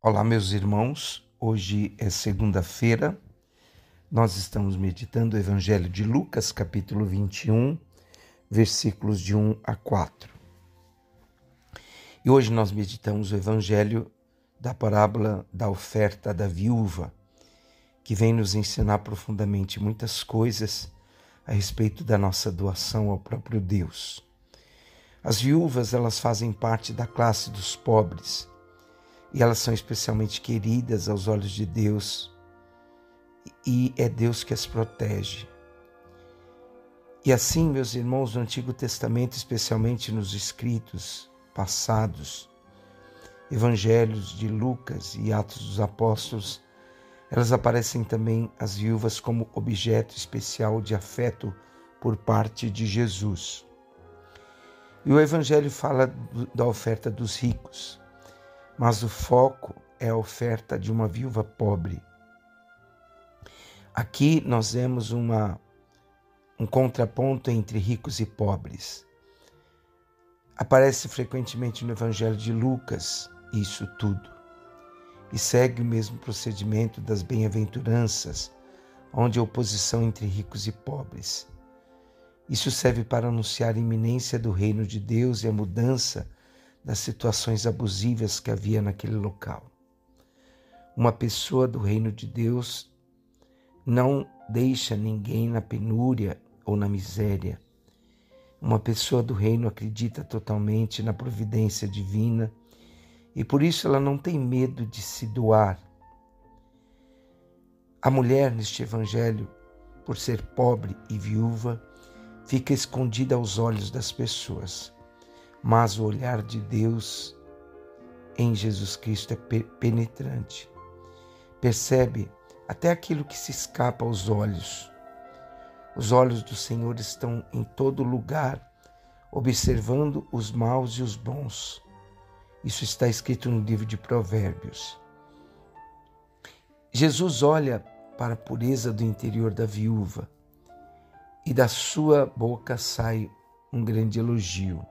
Olá, meus irmãos. Hoje é segunda-feira. Nós estamos meditando o Evangelho de Lucas, capítulo 21, versículos de 1 a 4. E hoje nós meditamos o Evangelho da parábola da oferta da viúva, que vem nos ensinar profundamente muitas coisas a respeito da nossa doação ao próprio Deus. As viúvas, elas fazem parte da classe dos pobres e elas são especialmente queridas aos olhos de Deus e é Deus que as protege. E assim, meus irmãos, no Antigo Testamento, especialmente nos escritos passados, Evangelhos de Lucas e Atos dos Apóstolos, elas aparecem também as viúvas como objeto especial de afeto por parte de Jesus. E o Evangelho fala da oferta dos ricos mas o foco é a oferta de uma viúva pobre. Aqui nós vemos uma, um contraponto entre ricos e pobres. Aparece frequentemente no Evangelho de Lucas isso tudo. E segue o mesmo procedimento das bem-aventuranças, onde a oposição entre ricos e pobres. Isso serve para anunciar a iminência do reino de Deus e a mudança das situações abusivas que havia naquele local. Uma pessoa do reino de Deus não deixa ninguém na penúria ou na miséria. Uma pessoa do reino acredita totalmente na providência divina e por isso ela não tem medo de se doar. A mulher neste evangelho, por ser pobre e viúva, fica escondida aos olhos das pessoas mas o olhar de Deus em Jesus Cristo é penetrante. Percebe até aquilo que se escapa aos olhos. Os olhos do Senhor estão em todo lugar, observando os maus e os bons. Isso está escrito no livro de Provérbios. Jesus olha para a pureza do interior da viúva e da sua boca sai um grande elogio.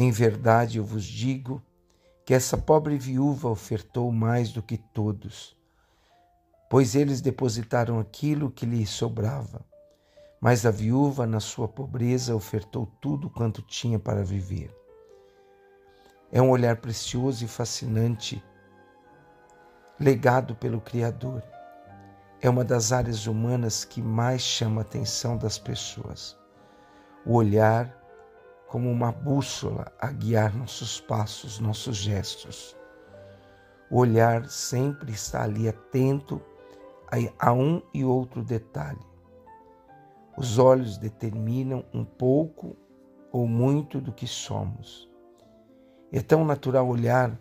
Em verdade eu vos digo que essa pobre viúva ofertou mais do que todos, pois eles depositaram aquilo que lhe sobrava. Mas a viúva, na sua pobreza, ofertou tudo quanto tinha para viver. É um olhar precioso e fascinante, legado pelo Criador. É uma das áreas humanas que mais chama a atenção das pessoas. O olhar como uma bússola a guiar nossos passos, nossos gestos. O olhar sempre está ali atento a um e outro detalhe. Os olhos determinam um pouco ou muito do que somos. É tão natural olhar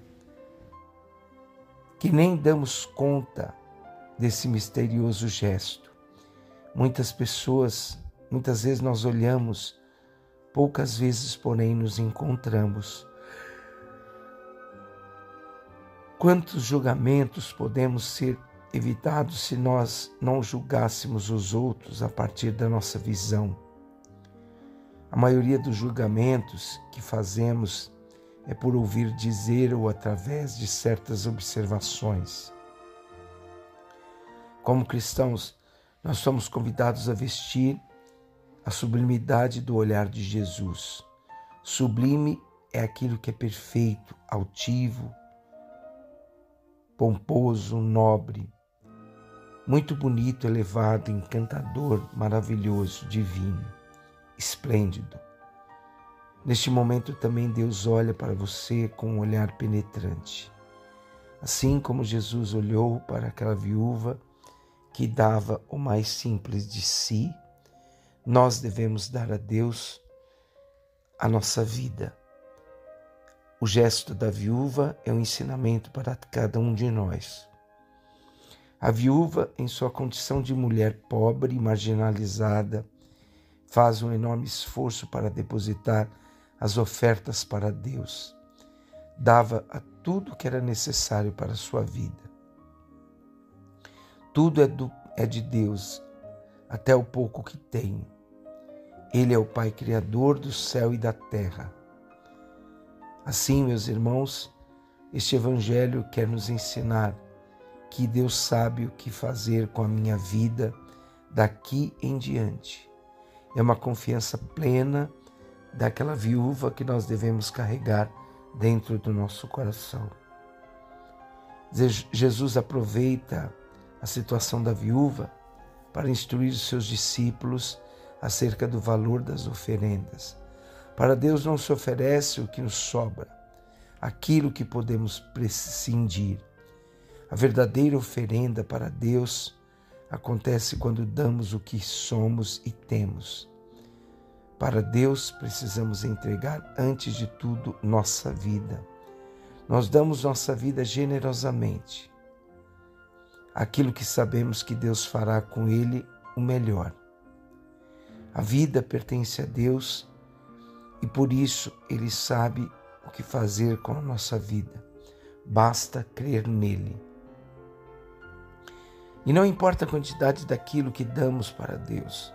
que nem damos conta desse misterioso gesto. Muitas pessoas, muitas vezes nós olhamos Poucas vezes, porém, nos encontramos. Quantos julgamentos podemos ser evitados se nós não julgássemos os outros a partir da nossa visão? A maioria dos julgamentos que fazemos é por ouvir dizer ou através de certas observações. Como cristãos, nós somos convidados a vestir a sublimidade do olhar de Jesus. Sublime é aquilo que é perfeito, altivo, pomposo, nobre, muito bonito, elevado, encantador, maravilhoso, divino, esplêndido. Neste momento também Deus olha para você com um olhar penetrante. Assim como Jesus olhou para aquela viúva que dava o mais simples de si, nós devemos dar a Deus a nossa vida. O gesto da viúva é um ensinamento para cada um de nós. A viúva, em sua condição de mulher pobre e marginalizada, faz um enorme esforço para depositar as ofertas para Deus. Dava a tudo que era necessário para a sua vida. Tudo é, do, é de Deus, até o pouco que tem. Ele é o Pai Criador do céu e da terra. Assim, meus irmãos, Este Evangelho quer nos ensinar que Deus sabe o que fazer com a minha vida daqui em diante. É uma confiança plena daquela viúva que nós devemos carregar dentro do nosso coração. Jesus aproveita a situação da viúva para instruir os seus discípulos acerca do valor das oferendas. Para Deus não se oferece o que nos sobra, aquilo que podemos prescindir. A verdadeira oferenda para Deus acontece quando damos o que somos e temos. Para Deus precisamos entregar antes de tudo nossa vida. Nós damos nossa vida generosamente. Aquilo que sabemos que Deus fará com ele o melhor. A vida pertence a Deus e por isso ele sabe o que fazer com a nossa vida. Basta crer nele. E não importa a quantidade daquilo que damos para Deus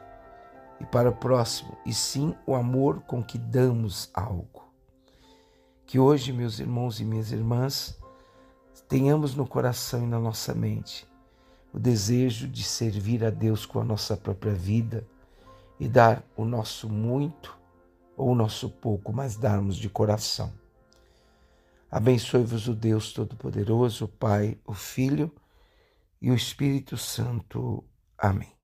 e para o próximo, e sim o amor com que damos algo. Que hoje, meus irmãos e minhas irmãs, tenhamos no coração e na nossa mente o desejo de servir a Deus com a nossa própria vida e dar o nosso muito ou o nosso pouco, mas darmos de coração. Abençoe-vos o Deus Todo-Poderoso, o Pai, o Filho e o Espírito Santo. Amém.